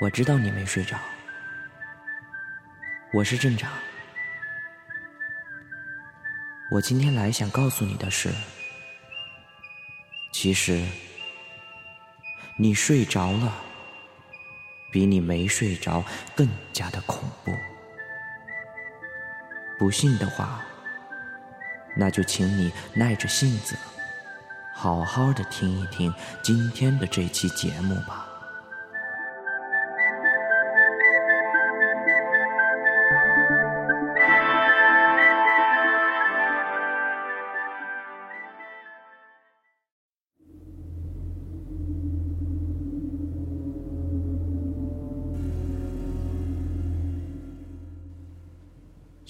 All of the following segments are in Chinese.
我知道你没睡着，我是镇长。我今天来想告诉你的是，其实你睡着了，比你没睡着更加的恐怖。不信的话，那就请你耐着性子。好好的听一听今天的这期节目吧。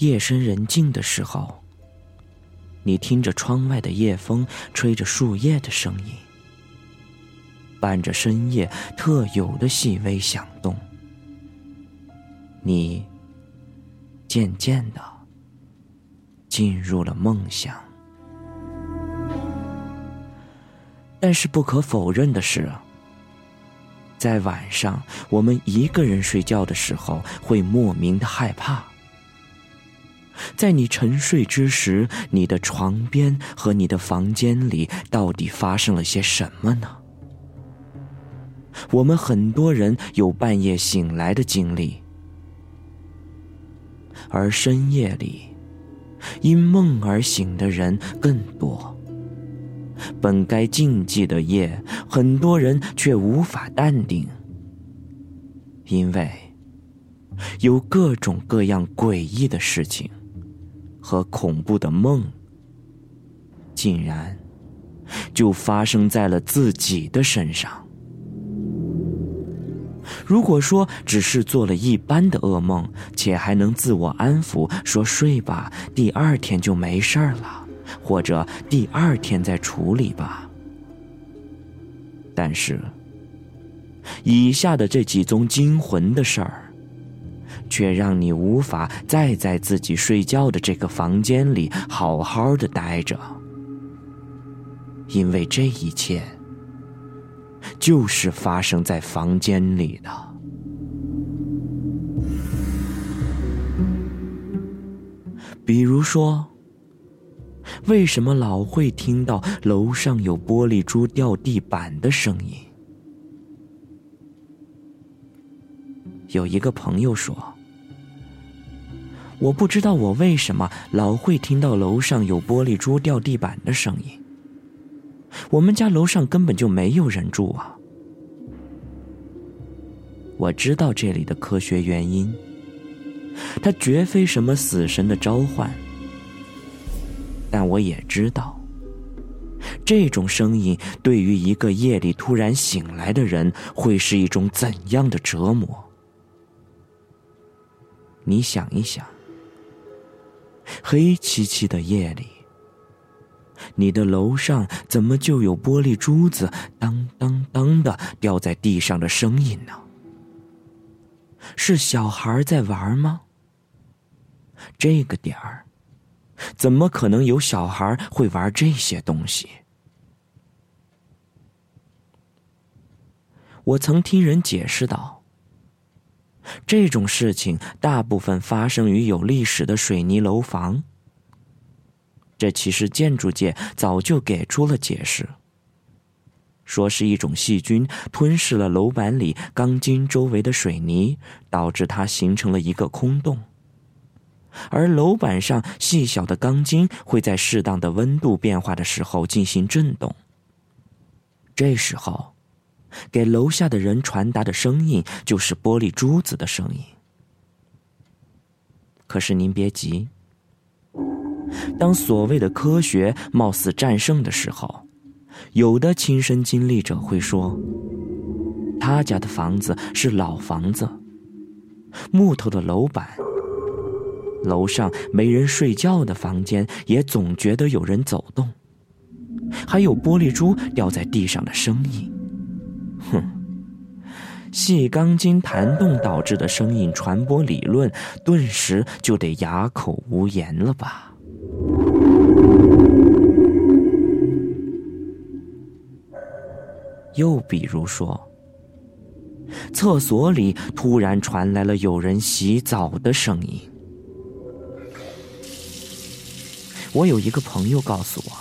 夜深人静的时候。你听着窗外的夜风，吹着树叶的声音，伴着深夜特有的细微响动，你渐渐的进入了梦乡。但是不可否认的是，在晚上我们一个人睡觉的时候，会莫名的害怕。在你沉睡之时，你的床边和你的房间里到底发生了些什么呢？我们很多人有半夜醒来的经历，而深夜里因梦而醒的人更多。本该静寂的夜，很多人却无法淡定，因为有各种各样诡异的事情。和恐怖的梦，竟然就发生在了自己的身上。如果说只是做了一般的噩梦，且还能自我安抚，说睡吧，第二天就没事儿了，或者第二天再处理吧。但是，以下的这几宗惊魂的事儿。却让你无法再在自己睡觉的这个房间里好好的待着，因为这一切就是发生在房间里的。比如说，为什么老会听到楼上有玻璃珠掉地板的声音？有一个朋友说。我不知道我为什么老会听到楼上有玻璃珠掉地板的声音。我们家楼上根本就没有人住啊！我知道这里的科学原因，它绝非什么死神的召唤。但我也知道，这种声音对于一个夜里突然醒来的人，会是一种怎样的折磨？你想一想。黑漆漆的夜里，你的楼上怎么就有玻璃珠子当当当的掉在地上的声音呢？是小孩在玩吗？这个点儿，怎么可能有小孩会玩这些东西？我曾听人解释道。这种事情大部分发生于有历史的水泥楼房。这其实建筑界早就给出了解释，说是一种细菌吞噬了楼板里钢筋周围的水泥，导致它形成了一个空洞，而楼板上细小的钢筋会在适当的温度变化的时候进行震动，这时候。给楼下的人传达的声音就是玻璃珠子的声音。可是您别急，当所谓的科学貌似战胜的时候，有的亲身经历者会说，他家的房子是老房子，木头的楼板，楼上没人睡觉的房间也总觉得有人走动，还有玻璃珠掉在地上的声音。哼，细钢筋弹动导致的声音传播理论，顿时就得哑口无言了吧？又比如说，厕所里突然传来了有人洗澡的声音。我有一个朋友告诉我，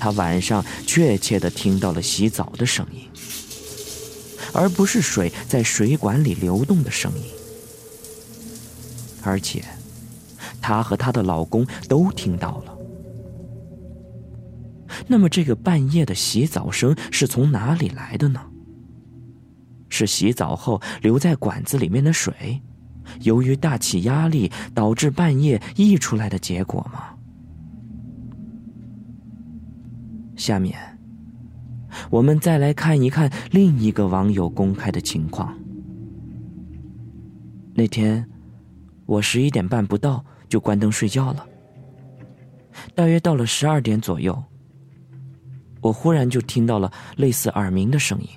他晚上确切的听到了洗澡的声音，而不是水在水管里流动的声音。而且，她和她的老公都听到了。那么，这个半夜的洗澡声是从哪里来的呢？是洗澡后留在管子里面的水，由于大气压力导致半夜溢出来的结果吗？下面，我们再来看一看另一个网友公开的情况。那天，我十一点半不到就关灯睡觉了，大约到了十二点左右。我忽然就听到了类似耳鸣的声音。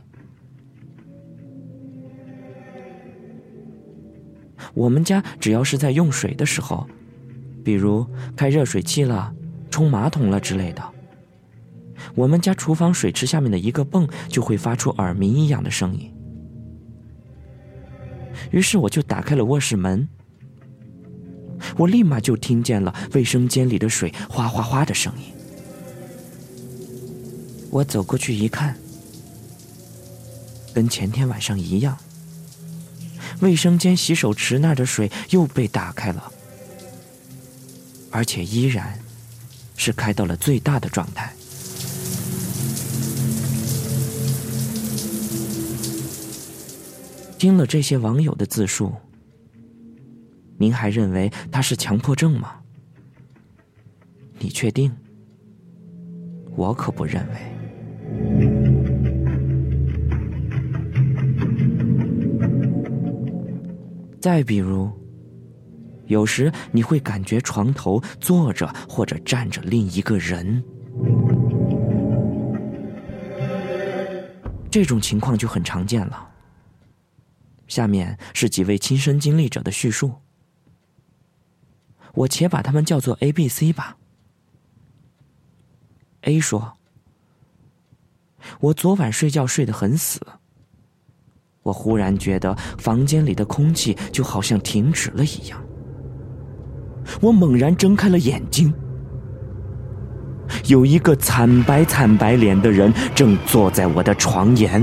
我们家只要是在用水的时候，比如开热水器了、冲马桶了之类的，我们家厨房水池下面的一个泵就会发出耳鸣一样的声音。于是我就打开了卧室门，我立马就听见了卫生间里的水哗哗哗的声音。我走过去一看，跟前天晚上一样，卫生间洗手池那儿的水又被打开了，而且依然是开到了最大的状态。听了这些网友的自述，您还认为他是强迫症吗？你确定？我可不认为。再比如，有时你会感觉床头坐着或者站着另一个人，这种情况就很常见了。下面是几位亲身经历者的叙述，我且把他们叫做 A、B、C 吧。A 说：“我昨晚睡觉睡得很死。”我忽然觉得房间里的空气就好像停止了一样。我猛然睁开了眼睛，有一个惨白惨白脸的人正坐在我的床沿，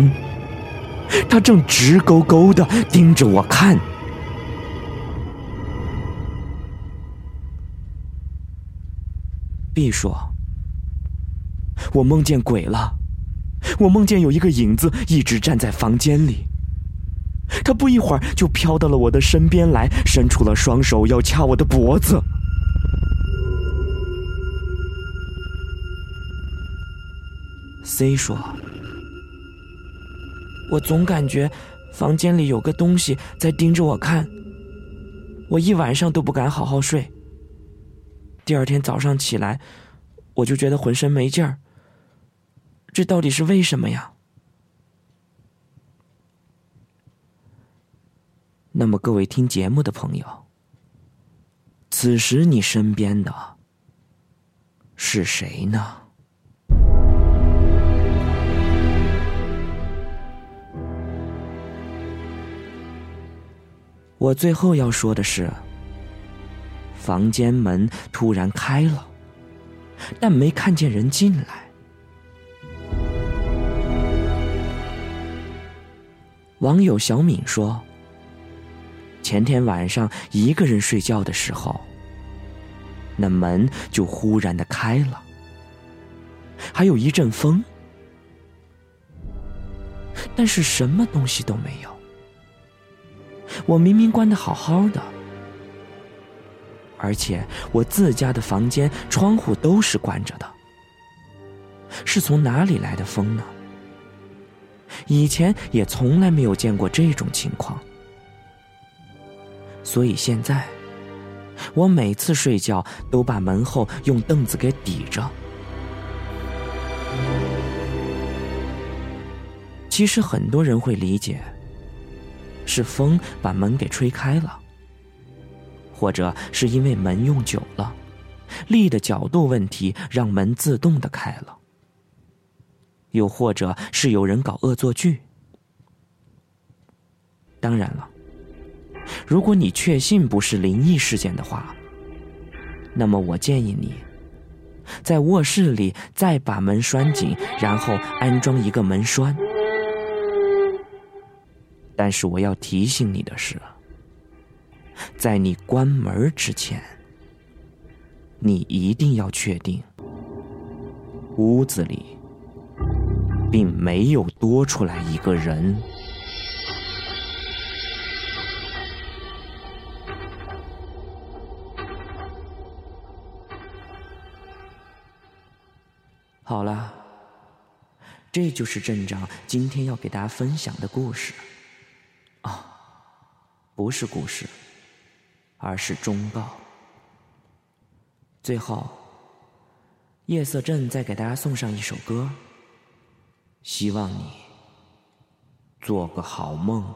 他正直勾勾的盯着我看。B 说：“我梦见鬼了，我梦见有一个影子一直站在房间里。”他不一会儿就飘到了我的身边来，伸出了双手要掐我的脖子。C 说：“我总感觉房间里有个东西在盯着我看，我一晚上都不敢好好睡。第二天早上起来，我就觉得浑身没劲儿。这到底是为什么呀？”那么，各位听节目的朋友，此时你身边的是谁呢？我最后要说的是，房间门突然开了，但没看见人进来。网友小敏说。前天晚上一个人睡觉的时候，那门就忽然的开了，还有一阵风，但是什么东西都没有。我明明关的好好的，而且我自家的房间窗户都是关着的，是从哪里来的风呢？以前也从来没有见过这种情况。所以现在，我每次睡觉都把门后用凳子给抵着。其实很多人会理解，是风把门给吹开了，或者是因为门用久了，力的角度问题让门自动的开了，又或者是有人搞恶作剧。当然了，如果你确信不是灵异事件的话，那么我建议你，在卧室里再把门拴紧，然后安装一个门栓。但是我要提醒你的是，在你关门之前，你一定要确定屋子里并没有多出来一个人。好了，这就是镇长今天要给大家分享的故事。不是故事，而是忠告。最后，夜色镇再给大家送上一首歌，希望你做个好梦。